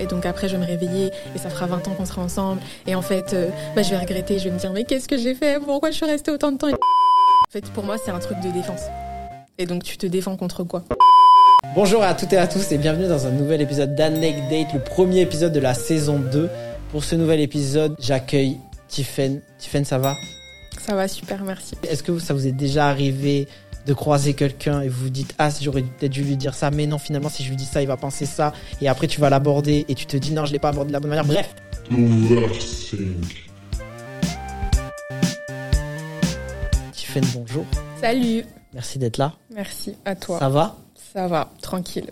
Et donc après, je vais me réveiller et ça fera 20 ans qu'on sera ensemble. Et en fait, euh, bah, je vais regretter, je vais me dire, mais qu'est-ce que j'ai fait? Pourquoi je suis restée autant de temps? En fait, pour moi, c'est un truc de défense. Et donc, tu te défends contre quoi? Bonjour à toutes et à tous et bienvenue dans un nouvel épisode d'Anecdate, le premier épisode de la saison 2. Pour ce nouvel épisode, j'accueille Tiffen. Tiffen, ça va? Ça va super, merci. Est-ce que ça vous est déjà arrivé de croiser quelqu'un et vous vous dites ah j'aurais peut-être dû lui dire ça mais non finalement si je lui dis ça il va penser ça et après tu vas l'aborder et tu te dis non je l'ai pas abordé de la bonne manière. Bref. Tiffen bonjour. Salut. Merci d'être là. Merci, à toi. ça va? Ça va, tranquille.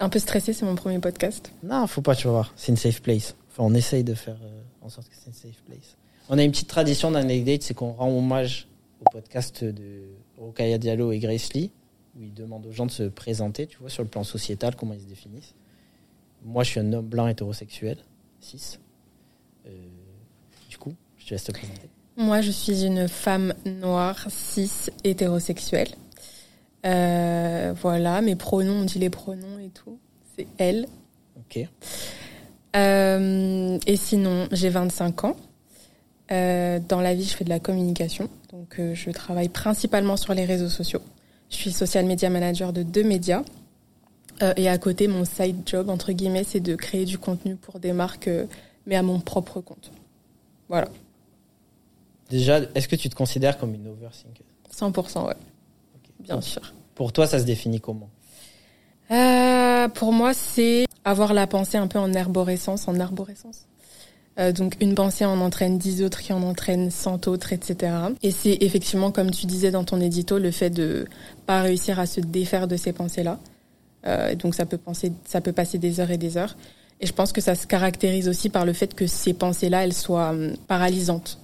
Un peu stressé, c'est mon premier podcast. non faut pas tu vas voir. C'est une safe place. Enfin on essaye de faire euh, en sorte que c'est une safe place. On a une petite tradition d'Anecdate c'est qu'on rend hommage au podcast de Rokaya Diallo et Grace Lee où ils demandent aux gens de se présenter tu vois sur le plan sociétal comment ils se définissent moi je suis un homme blanc hétérosexuel 6 du coup je te laisse te présenter Moi, je suis une femme noire, cis, hétérosexuelle. Euh, voilà, mes pronoms, on dit les pronoms et tout. C'est elle. ok Euh, et sinon, j'ai 25 ans. Euh, dans la vie, je fais de la communication. Donc, euh, je travaille principalement sur les réseaux sociaux. Je suis social media manager de deux médias. Euh, et à côté, mon side job, entre guillemets, c'est de créer du contenu pour des marques, mais à mon propre compte. Voilà, déjà est-ce que tu te considères comme une overthinker? 100%, ouais, bien sûr. pour toi ça se définit comment? Pour moi, c'est avoir la pensée un peu en arborescence, en arborescence. Euh, donc une pensée en entraîne dix autres qui en entraînent cent autres, etc. Et c'est effectivement, comme tu disais dans ton édito, le fait de pas réussir à se défaire de ces pensées-là. Euh, donc ça peut penser, ça peut passer des heures et des heures. Et je pense que ça se caractérise aussi par le fait que ces pensées-là, elles soient hum, paralysantes.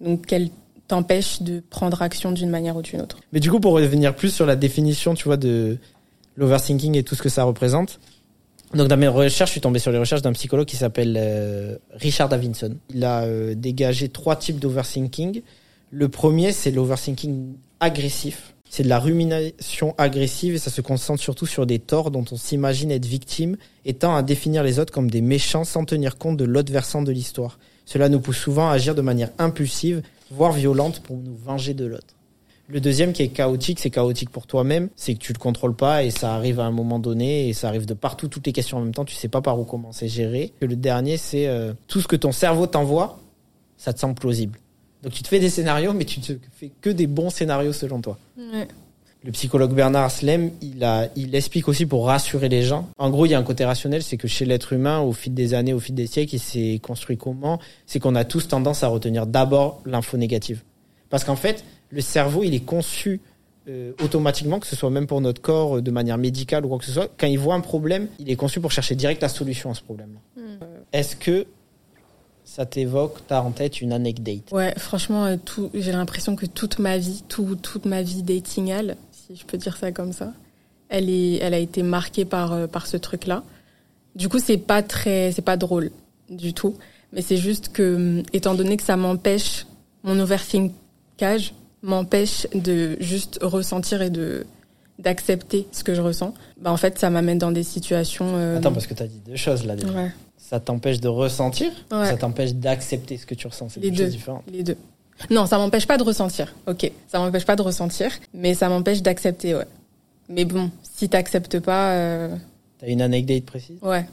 Donc qu'elles t'empêchent de prendre action d'une manière ou d'une autre. Mais du coup, pour revenir plus sur la définition, tu vois, de l'overthinking et tout ce que ça représente. Donc, dans mes recherches, je suis tombé sur les recherches d'un psychologue qui s'appelle euh, Richard Davidson. Il a euh, dégagé trois types d'overthinking. Le premier, c'est l'overthinking agressif. C'est de la rumination agressive et ça se concentre surtout sur des torts dont on s'imagine être victime et tend à définir les autres comme des méchants sans tenir compte de l'autre versant de l'histoire. Cela nous pousse souvent à agir de manière impulsive, voire violente pour nous venger de l'autre. Le deuxième qui est chaotique, c'est chaotique pour toi-même, c'est que tu le contrôles pas et ça arrive à un moment donné et ça arrive de partout, toutes les questions en même temps, tu sais pas par où commencer gérer. Et le dernier, c'est euh, tout ce que ton cerveau t'envoie, ça te semble plausible. Donc tu te fais des scénarios, mais tu te fais que des bons scénarios selon toi. Ouais. Le psychologue Bernard Slem, il, a, il explique aussi pour rassurer les gens. En gros, il y a un côté rationnel, c'est que chez l'être humain, au fil des années, au fil des siècles, il s'est construit comment? C'est qu'on a tous tendance à retenir d'abord l'info négative. Parce qu'en fait, le cerveau, il est conçu euh, automatiquement, que ce soit même pour notre corps, euh, de manière médicale ou quoi que ce soit. Quand il voit un problème, il est conçu pour chercher direct la solution à ce problème-là. Mm. Est-ce que ça t'évoque, t'as en tête une anecdote? Ouais, franchement, euh, tout, j'ai l'impression que toute ma vie, tout, toute ma vie datingale, si je peux dire ça comme ça, elle est, elle a été marquée par, par ce truc-là. Du coup, c'est pas très, c'est pas drôle du tout. Mais c'est juste que, hum, étant donné que ça m'empêche, mon overthinkage m'empêche de juste ressentir et de, d'accepter ce que je ressens. Bah, en fait, ça m'amène dans des situations, euh, Attends, parce que t'as dit deux choses là déjà. ouais, Ça t'empêche de ressentir, Ouais. ça t'empêche d'accepter ce que tu ressens. C'est Les deux deux. choses différentes. les deux. Non, ça m'empêche pas de ressentir. Ok, ça m'empêche pas de ressentir, mais ça m'empêche d'accepter, ouais. Mais bon, si t'acceptes pas, euh, T'as une anecdote précise? Ouais.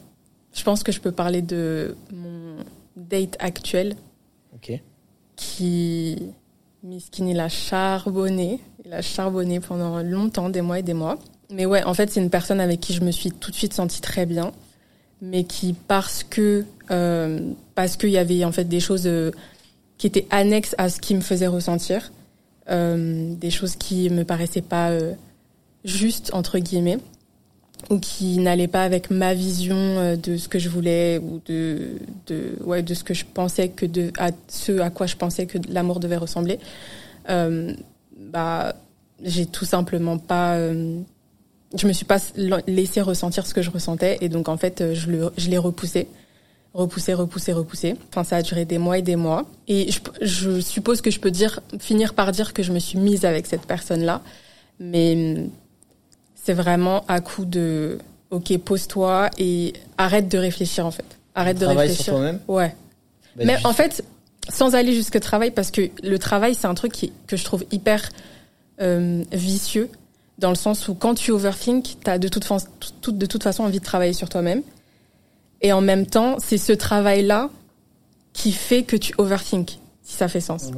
Je pense que je peux parler de mon date actuel Ok. qui, Miskin, il a charbonné. Il a charbonné pendant longtemps, des mois et des mois. Mais ouais, en fait, c'est une personne avec qui je me suis tout de suite sentie très bien, mais qui, parce que, euh, parce qu'il y avait en fait des choses euh, qui étaient annexes à ce qui me faisait ressentir, euh, des choses qui me paraissaient pas justes, entre guillemets, ou qui n'allaient pas avec ma vision euh, de ce que je voulais, ou de, de, ouais, de ce que je pensais que de, à ce à quoi je pensais que l'amour devait ressembler. Euh, bah, j'ai tout simplement pas, euh, je me suis pas laissé ressentir ce que je ressentais, et donc en fait, euh, je le, je l'ai repoussé repoussé, repoussé, repoussé. Enfin, ça a duré des mois et des mois. Et je, je suppose que je peux dire, finir par dire que je me suis mise avec cette personne-là. Mais c'est vraiment à coup de, ok, pose-toi et arrête de réfléchir en fait. Arrête de Travaille réfléchir. sur toi-même. Ouais. Bah, Mais juste- en fait, sans aller jusque travail, parce que le travail, c'est un truc qui, que je trouve hyper euh, vicieux, dans le sens où quand tu overthink, tu as de toute, fa- tout- de toute façon envie de travailler sur toi-même. Et en même temps, c'est ce travail-là qui fait que tu overthink, si ça fait sens.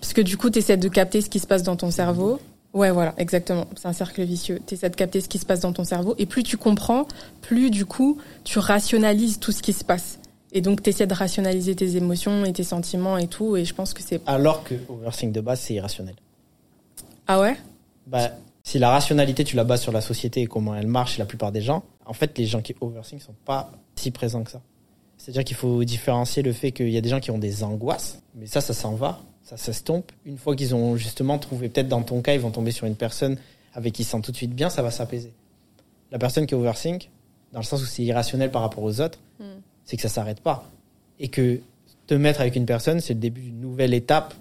Parce que du coup, tu essaies de capter ce qui se passe dans ton cerveau. Ouais, voilà, exactement. C'est un cercle vicieux. Tu essaies de capter ce qui se passe dans ton cerveau. Et plus tu comprends, plus du coup, tu rationalises tout ce qui se passe. Et donc, tu essaies de rationaliser tes émotions et tes sentiments et tout. Et je pense que c'est. Alors que overthink de base, c'est irrationnel. Ah ouais? Bah, si la rationalité, tu la bases sur la société et comment elle marche, la plupart des gens, en fait, les gens qui overthink sont pas si présents que ça. C'est-à-dire qu'il faut différencier le fait qu'il y a des gens qui ont des angoisses, mais ça, ça s'en va, ça s'estompe. Une fois qu'ils ont justement trouvé, peut-être dans ton cas, ils vont tomber sur une personne avec qui ils se sentent tout de suite bien, ça va s'apaiser. La personne qui overthink, dans le sens où c'est irrationnel par rapport aux autres, Mm. c'est que ça s'arrête pas. Et que te mettre avec une personne, c'est le début d'une nouvelle étape.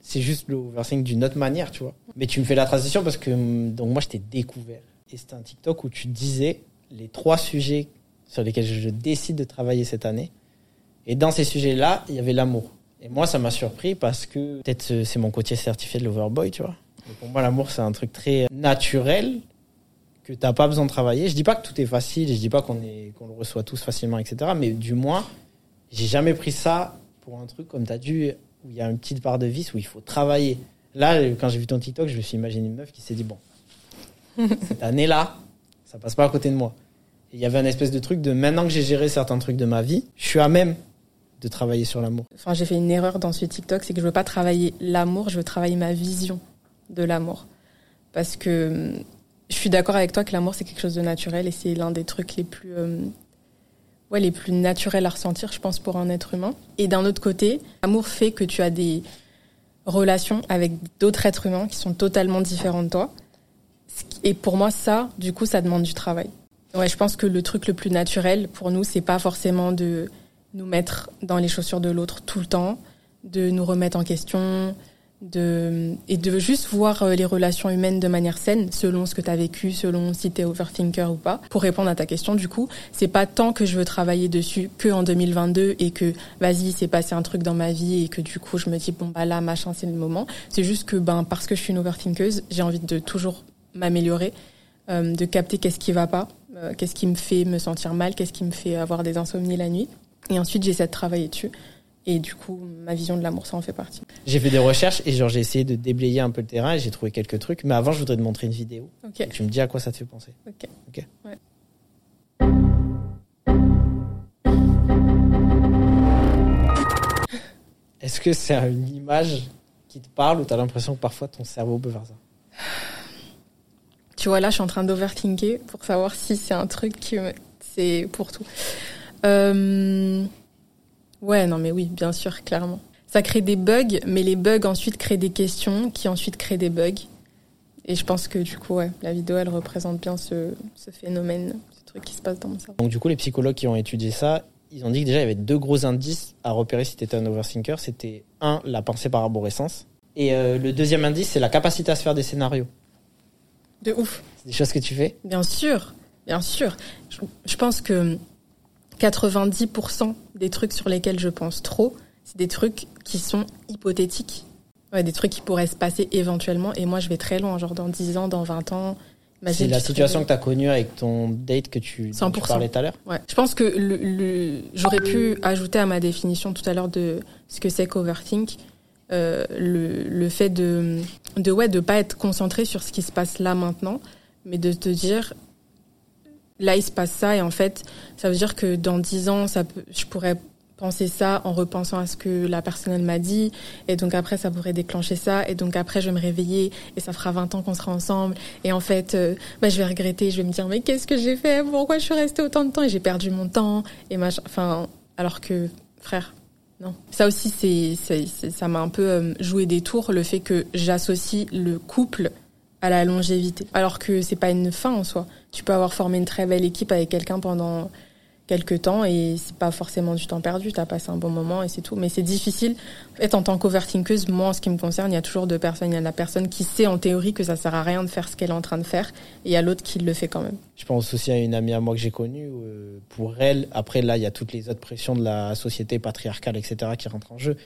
C'est juste le overthink d'une autre manière, tu vois. Mais tu me fais la transition parce que hum, donc moi je t'ai découvert. Et c'était un TikTok où tu disais les trois sujets sur lesquels je décide de travailler cette année. Et dans ces sujets-là, il y avait l'amour. Et moi, ça m'a surpris parce que peut-être euh, c'est mon côté certifié de l'Overboy, tu vois. Pour moi, l'amour, c'est un truc très naturel que t'as pas besoin de travailler. Je dis pas que tout est facile, je dis pas qu'on le reçoit tous facilement, etc. Mais du moins, j'ai jamais pris ça pour un truc comme t'as dit où il y a une petite part de vice où il faut travailler. Là, quand j'ai vu ton TikTok, je me suis imaginé une meuf qui s'est dit bon, cette année-là, ça passe pas à côté de moi. Il y avait un espèce de truc de maintenant que j'ai géré certains trucs de ma vie, je suis à même de travailler sur l'amour. Enfin, j'ai fait une erreur dans ce TikTok, c'est que je veux pas travailler l'amour, je veux travailler ma vision de l'amour. Parce que hum, je suis d'accord avec toi que l'amour c'est quelque chose de naturel et c'est l'un des trucs les plus, euh, ouais, les plus naturels à ressentir, je pense, pour un être humain. Et d'un autre côté, l'amour fait que tu as des relations avec d'autres êtres humains qui sont totalement différents de toi. Et pour moi, ça, du coup, ça demande du travail. Ouais, je pense que le truc le plus naturel pour nous, c'est pas forcément de nous mettre dans les chaussures de l'autre tout le temps, de nous remettre en question, de, et de juste voir euh, les relations humaines de manière saine, selon ce que tu as vécu, selon si tu es overthinker ou pas. Pour répondre à ta question, du coup, c'est pas tant que je veux travailler dessus que en 2022 et que vas-y, c'est passé un truc dans ma vie et que du coup, je me dis bon bah là, machin, c'est le moment. C'est juste que ben parce que je suis une overthinkeuse, j'ai envie de toujours m'améliorer, euh, de capter qu'est-ce qui va pas, euh, qu'est-ce qui me fait me sentir mal, qu'est-ce qui me fait avoir des insomnies la nuit. Et ensuite, j'essaie de travailler dessus. Et du coup, ma vision de l'amour, ça en fait partie. J'ai fait des recherches et genre j'ai essayé de déblayer un peu le terrain et j'ai trouvé quelques trucs. Mais avant, je voudrais te montrer une vidéo. Tu me dis à quoi ça te fait penser. Ok. Ok. Ouais. Est-ce que c'est une image qui te parle ou t'as l'impression que parfois ton cerveau peut faire ça? Tu vois, là, je suis en train d'overthinker pour savoir si c'est un truc qui. C'est pour tout. Euh... Ouais, non, mais oui, bien sûr, clairement. Ça crée des bugs, mais les bugs ensuite créent des questions qui ensuite créent des bugs. Et je pense que du coup, ouais, la vidéo, elle représente bien ce, ce phénomène, ce truc qui se passe dans mon cerveau. Donc du coup, les psychologues qui ont étudié ça, ils ont dit que déjà il y avait deux gros indices à repérer si tu étais un overthinker. C'était un, la pensée par arborescence. Et euh, le deuxième indice, c'est la capacité à se faire des scénarios. De ouf. C'est des choses que tu fais? Bien sûr, bien sûr. Je, je pense que 90% des trucs sur lesquels je pense trop, c'est des trucs qui sont hypothétiques. Ouais, des trucs qui pourraient se passer éventuellement. Et moi, je vais très loin, genre dans 10 ans, dans 20 ans. C'est la situation que tu as connue avec ton date que tu, dont tu 100%. parlais tout à l'heure? Ouais. Je pense que le, le- j'aurais pu ajouter à ma définition tout à l'heure de ce que c'est qu'overthink, euh, le, le fait de, de, ouais, de pas être concentré sur ce qui se passe là maintenant, mais de te dire, là il se passe ça et en fait, ça veut dire que dans dix ans, ça je pourrais penser ça en repensant à ce que la personne m'a dit et donc après ça pourrait déclencher ça et donc après je vais me réveiller et ça fera 20 ans qu'on sera ensemble et en fait euh, bah, je vais regretter je vais me dire mais qu'est-ce que j'ai fait? Pourquoi je suis restée autant de temps? Et j'ai perdu mon temps et machin enfin alors que frère ça aussi c'est- ça m'a un peu euh, joué des tours le fait que j'associe le couple à la longévité. Alors que c'est pas une fin en soi. Tu peux avoir formé une très belle équipe avec quelqu'un pendant quelques temps et c'est pas forcément du temps perdu, tu as passé un bon moment et c'est tout. Mais c'est difficile. En fait, en tant qu'overthinkeuse, moi, en ce qui me concerne, il y a toujours deux personnes. Il y a la personne qui sait en théorie que ça sert à rien de faire ce qu'elle est en train de faire et il y a l'autre qui le fait quand même. Je pense aussi à une amie à moi que j'ai connue. Euh, pour elle, après là, il y a toutes les autres pressions de la société patriarcale, etc., qui rentrent en jeu.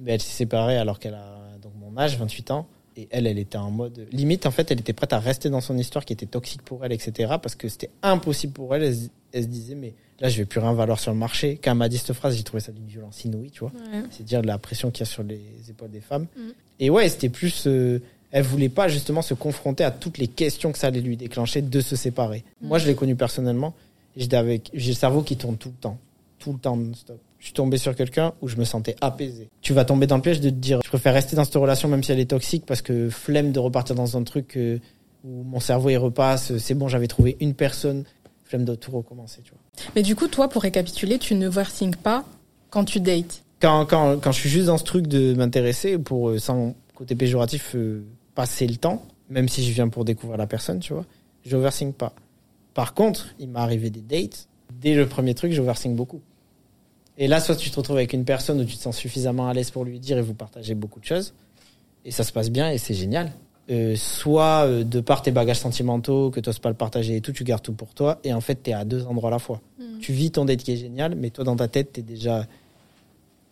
Mais elle s'est séparée alors qu'elle a donc mon âge, 28 ans. Et elle, elle était en mode limite. En fait, elle était prête à rester dans son histoire qui était toxique pour elle, etc. Parce que c'était impossible pour elle. Elle, se disait, mais là, je vais plus rien valoir sur le marché. Quand elle m'a dit cette phrase, j'ai trouvé ça d'une violence inouïe, tu vois. C'est dire la pression qu'il y a sur les épaules des femmes. Mm. Et ouais, c'était plus. Euh, elle voulait pas justement se confronter à toutes les questions que ça allait lui déclencher de se séparer. Mm. Moi, je l'ai connue personnellement. J'étais avec, j'ai le cerveau qui tourne tout le temps, tout le temps stop je suis tombé sur quelqu'un où je me sentais apaisé. Tu vas tomber dans le piège de te dire, je préfère rester dans cette relation même si elle est toxique parce que flemme de repartir dans un truc euh, où mon cerveau y repasse, c'est bon, j'avais trouvé une personne, flemme de tout recommencer, tu vois. Mais du coup, toi, pour récapituler, tu ne overthink pas quand tu dates? Quand, quand, quand je suis juste dans ce truc de m'intéresser pour, euh, sans côté péjoratif, euh, passer le temps, même si je viens pour découvrir la personne, tu vois, j'overthink pas. Par contre, il m'est arrivé des dates, dès le premier truc, j'overthink beaucoup. Et là, soit tu te retrouves avec une personne où tu te sens suffisamment à l'aise pour lui dire et vous partagez beaucoup de choses. Et ça se passe bien et c'est génial. Euh, soit euh, de par tes bagages sentimentaux, que tu n'oses pas le partager et tout, tu gardes tout pour toi. Et en fait, tu es à deux endroits à la fois. Mm. Tu vis ton date qui est génial, mais toi, dans ta tête, tu es déjà.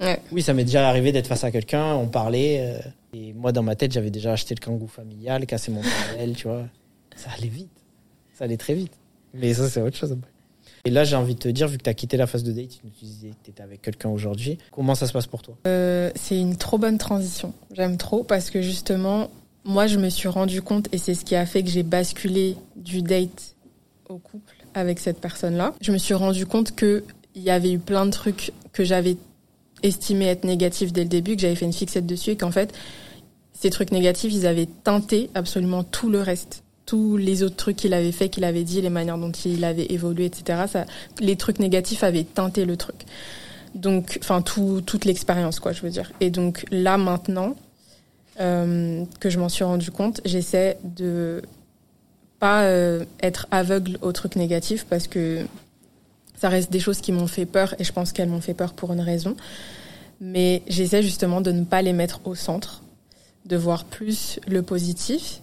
Ouais. Oui, ça m'est déjà arrivé d'être face à quelqu'un, on parlait. Euh, et moi, dans ma tête, j'avais déjà acheté le kangou familial, cassé mon parallèle, tu vois. Ça allait vite. Ça allait très vite. Mais ça, c'est autre chose. Et là, j'ai envie de te dire, vu que tu as quitté la phase de date, tu disais que tu étais avec quelqu'un aujourd'hui, comment ça se passe pour toi? Euh, C'est une trop bonne transition. J'aime trop parce que justement, moi, je me suis rendu compte, et c'est ce qui a fait que j'ai basculé du date au couple avec cette personne-là. Je me suis rendu compte qu'il y avait eu plein de trucs que j'avais estimé être négatifs dès le début, que j'avais fait une fixette dessus, et qu'en fait, ces trucs négatifs, ils avaient teinté absolument tout le reste tous les autres trucs qu'il avait fait, qu'il avait dit, les manières dont il avait évolué, etc. Ça, les trucs négatifs avaient teinté le truc. Donc, enfin, tout, toute l'expérience, quoi, je veux dire. Et donc là, maintenant, euh, que je m'en suis rendu compte, j'essaie de pas euh, être aveugle aux trucs négatifs parce que ça reste des choses qui m'ont fait peur et je pense qu'elles m'ont fait peur pour une raison. Mais j'essaie justement de ne pas les mettre au centre, de voir plus le positif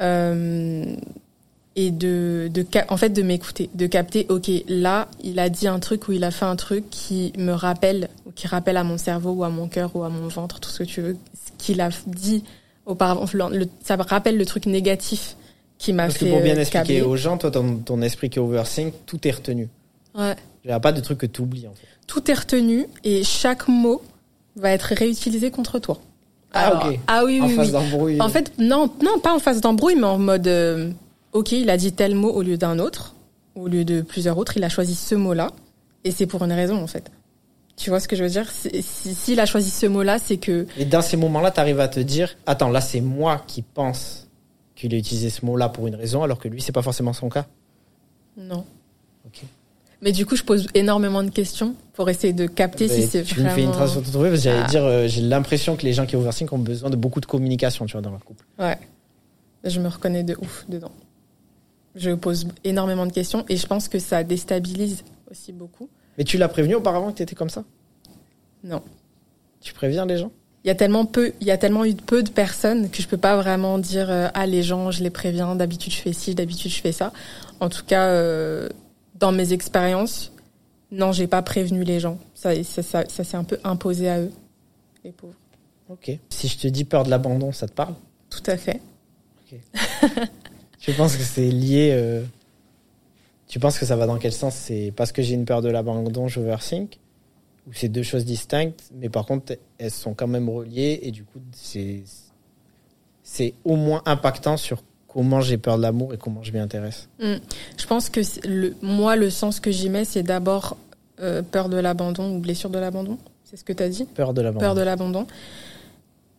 et de, de, en fait, de m'écouter, de capter, ok, là, il a dit un truc ou il a fait un truc qui me rappelle, ou qui rappelle à mon cerveau ou à mon cœur ou à mon ventre, tout ce que tu veux, ce qu'il a dit auparavant. ça me rappelle le truc négatif qui m'a fait. Que pour bien euh, expliquer aux gens, toi, ton, ton esprit qui est overthink, tout est retenu. Ouais. Il n'y a pas de truc que tu oublies, en fait. Tout est retenu et chaque mot va être réutilisé contre toi. Ah, ok. Ah oui, en oui. d'embrouille. En fait, non, non, pas en phase d'embrouille, mais en mode, euh, ok, il a dit tel mot au lieu d'un autre, au lieu de plusieurs autres, il a choisi ce mot-là, et c'est pour une raison, en fait. Tu vois ce que je veux dire? S'il si, a choisi ce mot-là, c'est que... Et dans ces moments-là, tu arrives à te dire, attends, là, c'est moi qui pense qu'il a utilisé ce mot-là pour une raison, alors que lui, c'est pas forcément son cas? Non. Ok. Mais du coup, je pose énormément de questions pour essayer de capter si c'est vraiment... Tu me fais une transition toute parce que j'allais ah. dire, euh, j'ai l'impression que les gens qui overthink ont besoin de beaucoup de communication, tu vois, dans leur couple. Ouais. Je me reconnais de ouf dedans. Je pose énormément de questions et je pense que ça déstabilise aussi beaucoup. Mais tu l'as prévenu auparavant que tu étais comme ça? Non. Tu préviens les gens? Il y a tellement peu, il y a tellement eu peu de personnes que je peux pas vraiment dire euh, ah les gens je les préviens d'habitude je fais ci d'habitude je fais ça. En tout cas, euh, dans mes expériences, non, j'ai pas prévenu les gens. Ça, ça, ça, s'est un peu imposé à eux, les pauvres. Ok. Si je te dis peur de l'abandon, ça te parle? Tout à fait. Ok. je pense que c'est lié. Euh, tu penses que ça va dans quel sens? C'est parce que j'ai une peur de l'abandon, j'overthink Ou c'est deux choses distinctes, mais par contre, elles sont quand même reliées et du coup, c'est c'est au moins impactant sur comment j'ai peur de l'amour et comment je m'y intéresse hmm. Je pense que le, moi, le sens que j'y mets, c'est d'abord euh, peur de l'abandon ou blessure de l'abandon. C'est ce que tu as dit? Peur de l'abandon. Peur de l'abandon.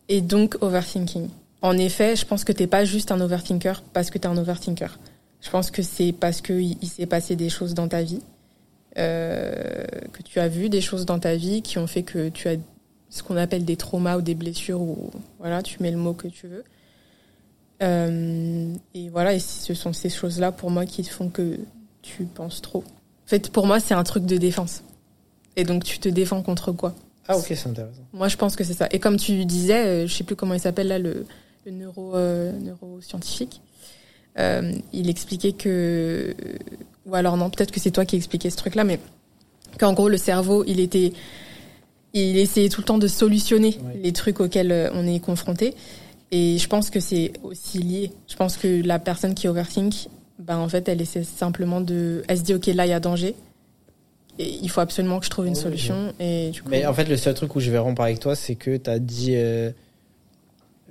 Et donc, overthinking. En effet, je pense que t'es pas juste un overthinker parce que tu es un overthinker. Je pense que c'est parce qu'il il, s'est passé des choses dans ta vie, euh, que tu as vu des choses dans ta vie qui ont fait que tu as ce qu'on appelle des traumas ou des blessures, ou voilà, tu mets le mot que tu veux. Euh, et voilà, et ce sont ces choses-là pour moi qui font que tu penses trop. fait, pour moi, c'est un truc de défense. Et donc, tu te défends contre quoi? Ah, ok, c'est intéressant. Moi, je pense que c'est ça. Et comme tu disais, euh, je sais plus comment il s'appelle là, le, le neuro, euh, neuroscientifique, euh, il expliquait que, ou alors non, peut-être que c'est toi qui expliquais ce truc-là, mais qu'en gros, le cerveau, il était, il essayait tout le temps de solutionner Oui. les trucs auxquels on est confronté. Et je pense que c'est aussi lié. Je pense que la personne qui overthink, ben en fait, elle essaie simplement de, elle se dit ok là il y a danger. Et il faut absolument que je trouve une solution. Et du coup, Mais en fait, le seul truc où je vais rompre avec toi, c'est que tu as dit euh,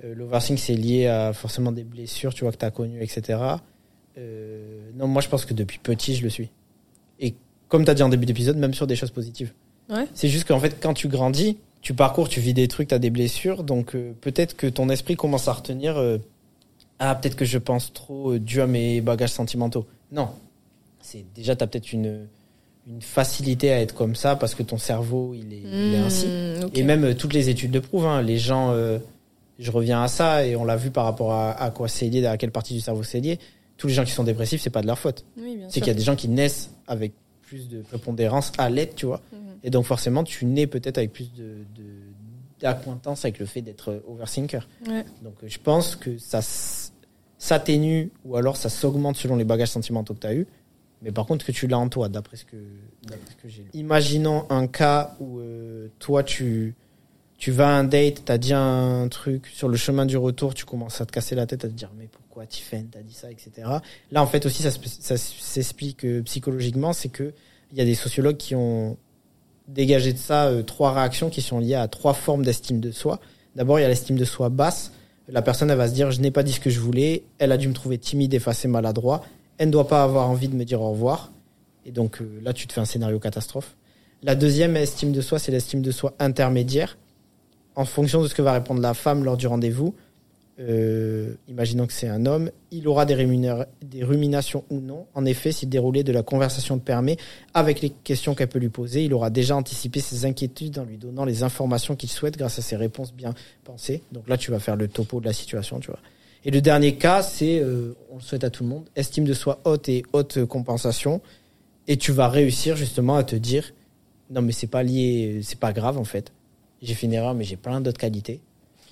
euh, l'oversing, c'est lié à forcément des blessures, tu vois, que tu as connues, etc. Euh, non, moi, je pense que depuis petit, je le suis. Et comme tu as dit en début d'épisode, même sur des choses positives. Ouais. C'est juste qu'en fait, quand tu grandis, tu parcours, tu vis des trucs, tu as des blessures, donc euh, peut-être que ton esprit commence à retenir euh, Ah, peut-être que je pense trop euh, dû à mes bagages sentimentaux. Non. C'est déjà, tu as peut-être une, une facilité à être comme ça parce que ton cerveau, il est, il est ainsi. Hmm. Et même toutes les études le prouvent. hein. Les gens, je reviens à ça et on l'a vu par rapport à, à quoi c'est lié, à quelle partie du cerveau c'est lié. Tous les gens qui sont dépressifs, c'est pas de leur faute. Oui, C'est qu'il y a des gens qui naissent avec plus de prépondérance à l'aide, tu vois. Mhm. Et donc forcément, tu nais peut-être avec plus de d'acquaintance avec le fait d'être euh, overthinker. Ouais. Donc je pense que ça s'atténue ou alors ça s'augmente selon les bagages sentimentaux que tu as eu. Mais par contre que tu l'as en toi, d'après ce que, d'après ce que j'ai lu. Imaginons un cas où euh, toi tu, tu vas à un date, tu as dit un truc, sur le chemin du retour, tu commences à te casser la tête, à te dire mais pourquoi Tiffen, t'as dit ça, etc. Là en fait aussi ça, ça s'explique euh, psychologiquement, c'est que il y a des sociologues qui ont dégagé de ça euh, trois réactions qui sont liées à trois formes d'estime de soi. D'abord, il y a l'estime de soi basse. La personne, elle va se dire, je n'ai pas dit ce que je voulais. Elle a dû me trouver timide, effacé, maladroit. Elle ne doit pas avoir envie de me dire au revoir. Et donc euh, là, tu te fais un scénario catastrophe. La deuxième estime de soi, c'est l'estime de soi intermédiaire. En fonction de ce que va répondre la femme lors du rendez-vous, euh, imaginons que c'est un homme, il aura des, des ruminations ou non. En effet, si le déroulé de la conversation le permet, avec les questions qu'elle peut lui poser, il aura déjà anticipé ses inquiétudes en lui donnant les informations qu'il souhaite grâce à ses réponses bien pensées. Donc là, tu vas faire le topo de la situation, tu vois. Et le dernier cas, c'est, euh, on le souhaite à tout le monde, estime de soi haute et haute compensation. Et tu vas réussir justement à te dire, non mais c'est pas lié, c'est pas grave en fait. J'ai fait une erreur, mais j'ai plein d'autres qualités.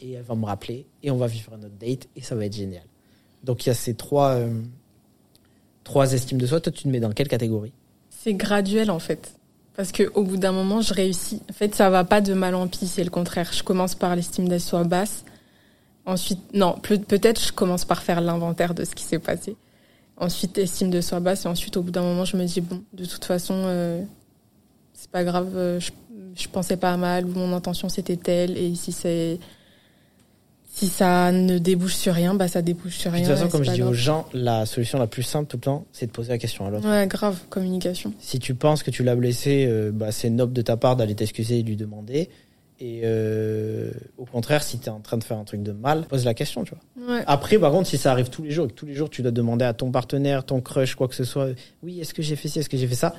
Et elle va me rappeler, et on va vivre un autre date, et ça va être génial. Donc il y a ces trois, euh, trois estimes de soi. Toi, tu te mets dans quelle catégorie? C'est graduel en fait. Parce que au bout d'un moment, je réussis. En fait, ça va pas de mal en pis, c'est le contraire. Je commence par l'estime de soi basse. Ensuite, non, peut- peut-être je commence par faire l'inventaire de ce qui s'est passé. Ensuite, estime de soi basse. Et ensuite, au bout d'un moment, je me dis, bon, de toute façon, euh, c'est pas grave, euh, je, je pensais pas mal ou mon intention c'était telle. Et si c'est. Si ça ne débouche sur rien, bah ça débouche sur De rien. toute façon, comme je dis aux gens, la solution la plus simple tout le temps, c'est de poser la question à l'autre. Ouais, grave, communication. Si tu penses que tu l'as blessé, euh, bah, c'est noble de ta part d'aller t'excuser et lui demander. Et euh, au contraire, si tu es en train de faire un truc de mal, pose la question, tu vois. Ouais. Après, par contre, si ça arrive tous les jours et que tous les jours tu dois demander à ton partenaire, ton crush, quoi que ce soit, oui, est-ce que j'ai fait ci, est-ce que j'ai fait ça?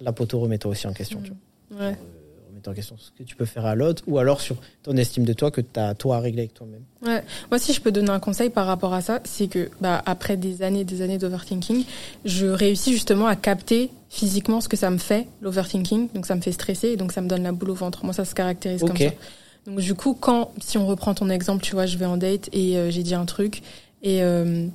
La poteau, remets-toi aussi en question, tu vois. Ouais. Remets-toi en question ce que tu peux faire à l'autre ou alors sur ton estime de toi que tu as toi à régler avec toi-même. Ouais. Moi, si je peux donner un conseil par rapport à ça, c'est que bah, après des années et des années d'overthinking, je réussis justement à capter physiquement ce que ça me fait, l'overthinking. Donc ça me fait stresser et donc ça me donne la boule au ventre. Moi, ça se caractérise comme ça. Donc du coup, quand, si on reprend ton exemple, tu vois, je vais en date et euh, j'ai dit un truc et euh,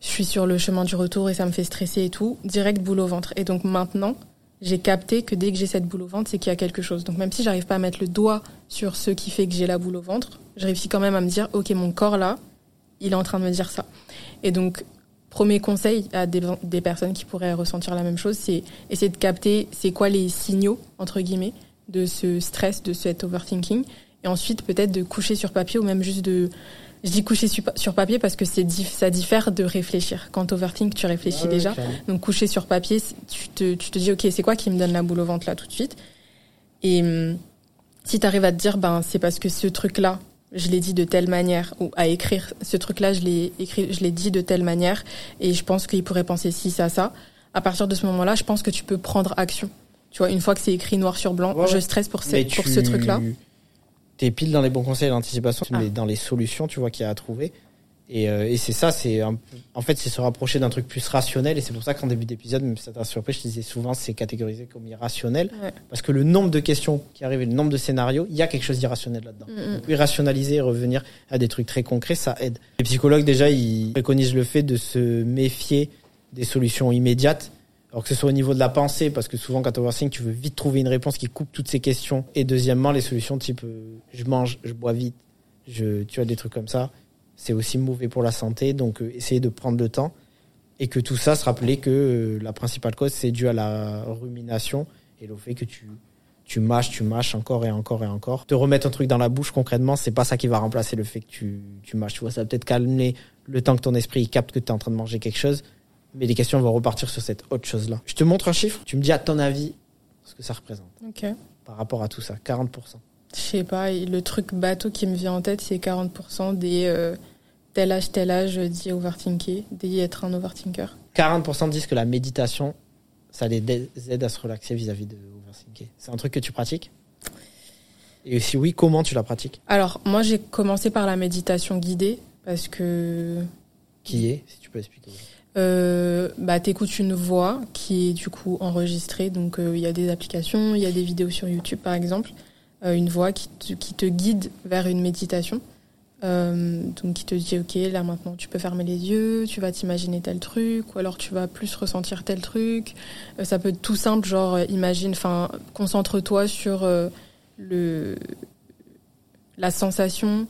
je suis sur le chemin du retour et ça me fait stresser et tout, direct boule au ventre. Et donc maintenant, j'ai capté que dès que j'ai cette boule au ventre, c'est qu'il y a quelque chose. Donc même si j'arrive pas à mettre le doigt sur ce qui fait que j'ai la boule au ventre, je réussis quand même à me dire, ok, mon corps là, il est en train de me dire ça. Et donc, premier conseil à des, des personnes qui pourraient ressentir la même chose, c'est essayer de capter c'est quoi les signaux, entre guillemets, de ce stress, de cet overthinking. Et ensuite, peut-être de coucher sur papier ou même juste de... Je dis coucher sur, papier parce que c'est dif- ça diffère de réfléchir. Quand overthink, tu réfléchis déjà. Donc coucher sur papier, tu te, tu te dis ok c'est quoi qui me donne la boule au ventre là tout de suite? Et hum, si tu arrives à te dire ben c'est parce que ce truc là je l'ai dit de telle manière ou à écrire ce truc là je l'ai écrit je l'ai dit de telle manière et je pense qu'il pourrait penser ci ça ça. À partir de ce moment là je pense que tu peux prendre action. Tu vois une fois que c'est écrit noir sur blanc Ouais, je stresse pour, pour ce truc là. T'es pile dans les bons conseils d'anticipation, Ah. mais dans les solutions, tu vois, qu'il y a à trouver. Et, euh, et c'est ça, c'est en fait, c'est se rapprocher d'un truc plus rationnel. Et c'est pour ça qu'en début d'épisode, même si ça t'a surpris, je disais souvent, c'est catégorisé comme irrationnel. Ouais. Parce que le nombre de questions qui arrivent et le nombre de scénarios, il y a quelque chose d'irrationnel là-dedans. Mm, mm. Donc, irrationaliser et revenir à des trucs très concrets, ça aide. Les psychologues, déjà, ils préconisent le fait de se méfier des solutions immédiates. Alors que ce soit au niveau de la pensée, parce que souvent quand tu overthink, tu veux vite trouver une réponse qui coupe toutes ces questions. Et deuxièmement, les solutions type euh, je mange, je bois vite, je, tu as des trucs comme ça, c'est aussi mauvais pour la santé. Donc euh, essayer de prendre le temps. Et que tout ça, se rappeler que euh, la principale cause, c'est dû à la rumination et le fait que tu, tu mâches, tu mâches encore et encore et encore. Te remettre un truc dans la bouche concrètement, c'est pas ça qui va remplacer le fait que tu, tu mâches. Tu vois, ça peut-être calmer le temps que ton esprit capte que tu es en train de manger quelque chose. Mais les questions vont repartir sur cette autre chose-là. Je te montre un chiffre, tu me dis à ton avis ce que ça représente Ok. par rapport à tout ça. 40%. Je sais pas, le truc bateau qui me vient en tête, c'est 40% des euh, tel âge, tel âge dit overthinker, dit être un overthinker. 40% disent que la méditation, ça les aide à se relaxer vis-à-vis de overthinker. C'est un truc que tu pratiques? Et si oui, comment tu la pratiques? Alors, moi, j'ai commencé par la méditation guidée parce que Qui est Si tu peux expliquer? Euh, bah, t'écoutes une voix qui est du coup enregistrée. Donc, euh, il y a des applications, il y a des vidéos sur YouTube, par exemple. Euh, une voix qui te, qui te guide vers une méditation. Donc, qui te dit, OK, là maintenant, tu peux fermer les yeux, tu vas t'imaginer tel truc, ou alors tu vas plus ressentir tel truc. Ça peut être tout simple, genre, imagine, enfin, concentre-toi sur le, la sensation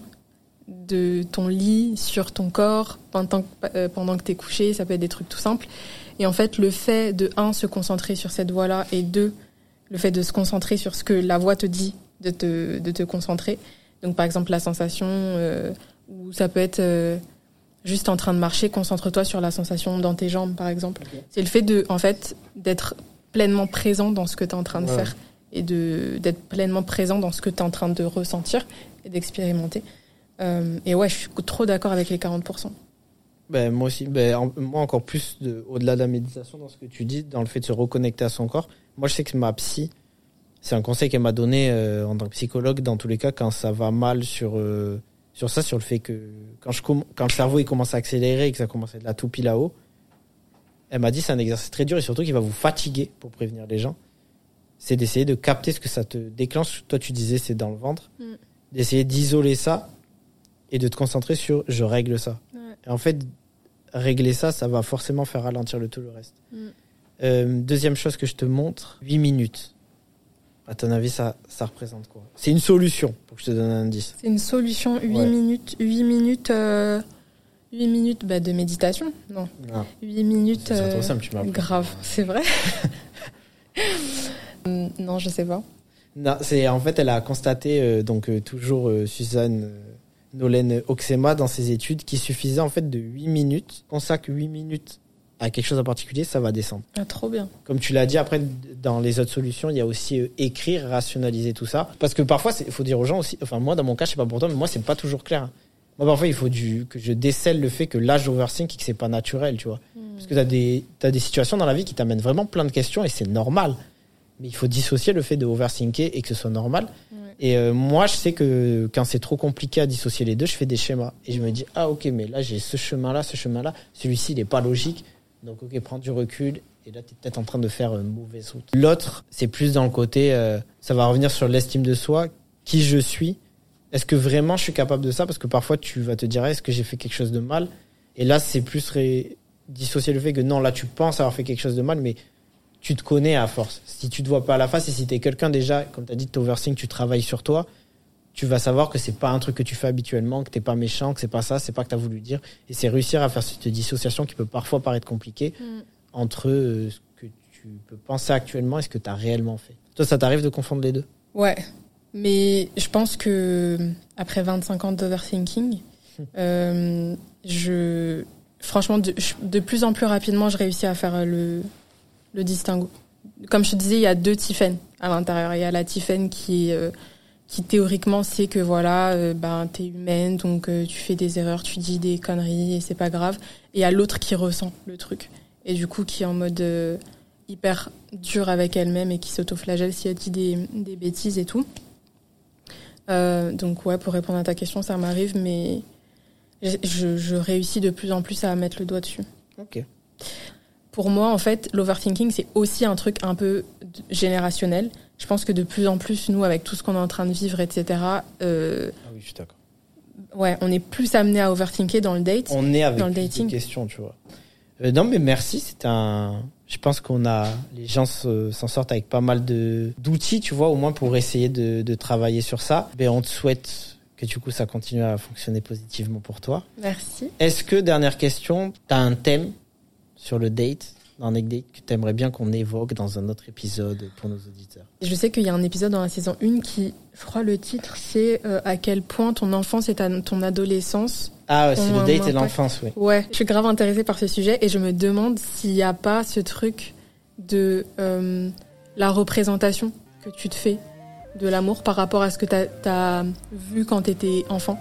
de ton lit sur ton corps pendant, euh, pendant que tu es couché, ça peut être des trucs tout simples. Et en fait, le fait de, un, se concentrer sur cette voix-là, et deux, le fait de se concentrer sur ce que la voix te dit de te, de te concentrer. Donc, par exemple, la sensation, euh, ou ça peut être euh, juste en train de marcher, concentre-toi sur la sensation dans tes jambes, par exemple. C'est le fait de, en fait, d'être pleinement présent dans ce que tu es en train de Ouais. faire et de d'être pleinement présent dans ce que tu es en train de ressentir et d'expérimenter. Euh, et ouais, je suis trop d'accord avec les 40%. Ben, moi aussi, ben, en- moi encore plus de, au-delà de la méditation dans ce que tu dis, dans le fait de se reconnecter à son corps. Moi, je sais que ma psy, c'est un conseil qu'elle m'a donné euh, en tant que psychologue, dans tous les cas, quand ça va mal sur, euh, sur ça, sur le fait que quand, je quand le cerveau il commence à accélérer et que ça commence à être la toupie là-haut, elle m'a dit c'est un exercice très dur et surtout qui va vous fatiguer pour prévenir les gens. C'est d'essayer de capter ce que ça te déclenche. Toi, tu disais c'est dans le ventre. Mm. D'essayer d'isoler ça et de te concentrer sur je règle ça. Et en fait, régler ça, ça va forcément faire ralentir le tout le reste. Mm. Euh, deuxième chose que je te montre, 8 minutes. À ton avis, ça, ça représente quoi? C'est une solution, pour que je te donne un indice. C'est une solution, 8 Ouais. minutes, 8 minutes, euh, 8 minutes bah, de méditation. Non, Non, 8 minutes. c'est trop euh, simple, tu m'as grave, c'est vrai. Hum, non, je sais pas. Non, c'est en fait, elle a constaté euh, donc euh, toujours euh, Suzanne Nolène Oxema dans ses études qu'il suffisait en fait de 8 minutes. Consacre 8 minutes à quelque chose en particulier, ça va descendre. Ah, trop bien. Comme tu l'as dit, après, dans les autres solutions, il y a aussi euh, écrire, rationaliser tout ça. Parce que parfois, il faut dire aux gens aussi, enfin, moi, dans mon cas, je sais pas pour toi, mais moi, c'est pas toujours clair. Moi, parfois, il faut du, que je décèle le fait que l'âge overthink et que c'est pas naturel, tu vois. Parce que t'as des, t'as des situations dans la vie qui t'amènent vraiment plein de questions et c'est normal. Mais il faut dissocier le fait de overthinker et que ce soit normal. Ouais. Et euh, moi, je sais que quand c'est trop compliqué à dissocier les deux, je fais des schémas. Et je me dis, ah ok, mais là, j'ai ce chemin-là, ce chemin-là. Celui-ci, il est pas logique. Donc ok, prends du recul. Et là, tu es peut-être en train de faire une mauvaise route. L'autre, c'est plus dans le côté, euh, ça va revenir sur l'estime de soi. Qui je suis Est-ce que vraiment je suis capable de ça? Parce que parfois, tu vas te dire, est-ce que j'ai fait quelque chose de mal? Et là, c'est plus ré- dissocier le fait que non, là, tu penses avoir fait quelque chose de mal, mais tu te connais à force. Si tu te vois pas à la face et si tu es quelqu'un déjà, comme tu as dit, tu overthink, tu travailles sur toi, tu vas savoir que c'est pas un truc que tu fais habituellement, que t'es pas méchant, que c'est pas ça, c'est pas que tu as voulu dire. Et c'est réussir à faire cette dissociation qui peut parfois paraître compliquée Mm. entre euh, ce que tu peux penser actuellement et ce que tu as réellement fait. Toi, ça t'arrive de confondre les deux? Ouais, mais je pense que après 25 ans d'overthinking, euh, je, franchement, de, je- de plus en plus rapidement, je réussis à faire le, le distinguo. Comme je te disais, il y a deux Tiffen à l'intérieur. Il y a la Tiffen euh, qui théoriquement sait que voilà, euh, ben t'es humaine, donc euh, tu fais des erreurs, tu dis des conneries et c'est pas grave. Et il y a l'autre qui ressent le truc et du coup qui est en mode euh, hyper dure avec elle-même et qui s'autoflagelle si elle dit des, bêtises et tout. Donc ouais, pour répondre à ta question, ça m'arrive, mais je, je réussis de plus en plus à mettre le doigt dessus. Ok. Pour moi, en fait, l'overthinking, c'est aussi un truc un peu générationnel. Je pense que de plus en plus, nous, avec tout ce qu'on est en train de vivre, etc., euh, Ah oui, je suis d'accord. ouais, on est plus amené à overthinker dans le date. On est avec Dans le dating. questions, tu vois. Euh, non, mais merci. C'est un. Je pense qu'on a. Les gens se- s'en sortent avec pas mal de d'outils, tu vois, au moins pour essayer de, de travailler sur ça. Mais on te souhaite que du coup ça continue à fonctionner positivement pour toi. Merci. Est-ce que dernière question, t'as un thème sur le date, dans Neck Date, que t'aimerais bien qu'on évoque dans un autre épisode pour nos auditeurs Je sais qu'il y a un épisode dans la saison 1 qui, je crois, le titre, c'est euh, à quel point ton enfance et ta- ton adolescence. Ah, ouais, c'est le un date et l'enfance, oui. Ouais, je suis grave intéressée par ce sujet et je me demande s'il n'y a pas ce truc de euh, la représentation que tu te fais de l'amour par rapport à ce que tu as, vu quand tu étais enfant.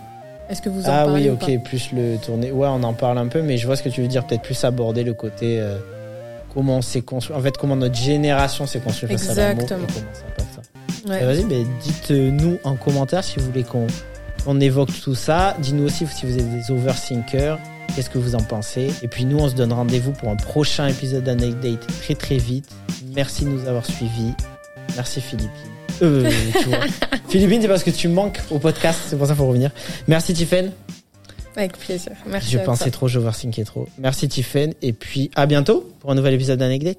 Est-ce que vous en Ah parlez oui, ou pas ok, plus le tourner. Ouais, on en parle un peu, mais je vois ce que tu veux dire. Peut-être plus aborder le côté euh, comment on s'est construit. En fait, comment notre génération s'est construite face à l'amour Exactement. Ouais. Vas-y, ben, dites-nous en commentaire si vous voulez qu'on qu'on évoque tout ça. Dites-nous aussi si vous êtes des overthinkers. Qu'est-ce que vous en pensez Et puis nous, on se donne rendez-vous pour un prochain épisode d'Anecdate très très vite. Merci de nous avoir suivis. Merci Philippine. Euh, tu vois. Philippine, c'est parce que tu manques au podcast, c'est pour ça qu'il faut revenir. Merci Tiffen. Avec plaisir. Merci. Je à pensais toi. trop, j'overthinkais trop. Merci Tiffen. Et puis à bientôt pour un nouvel épisode d'Anecdate.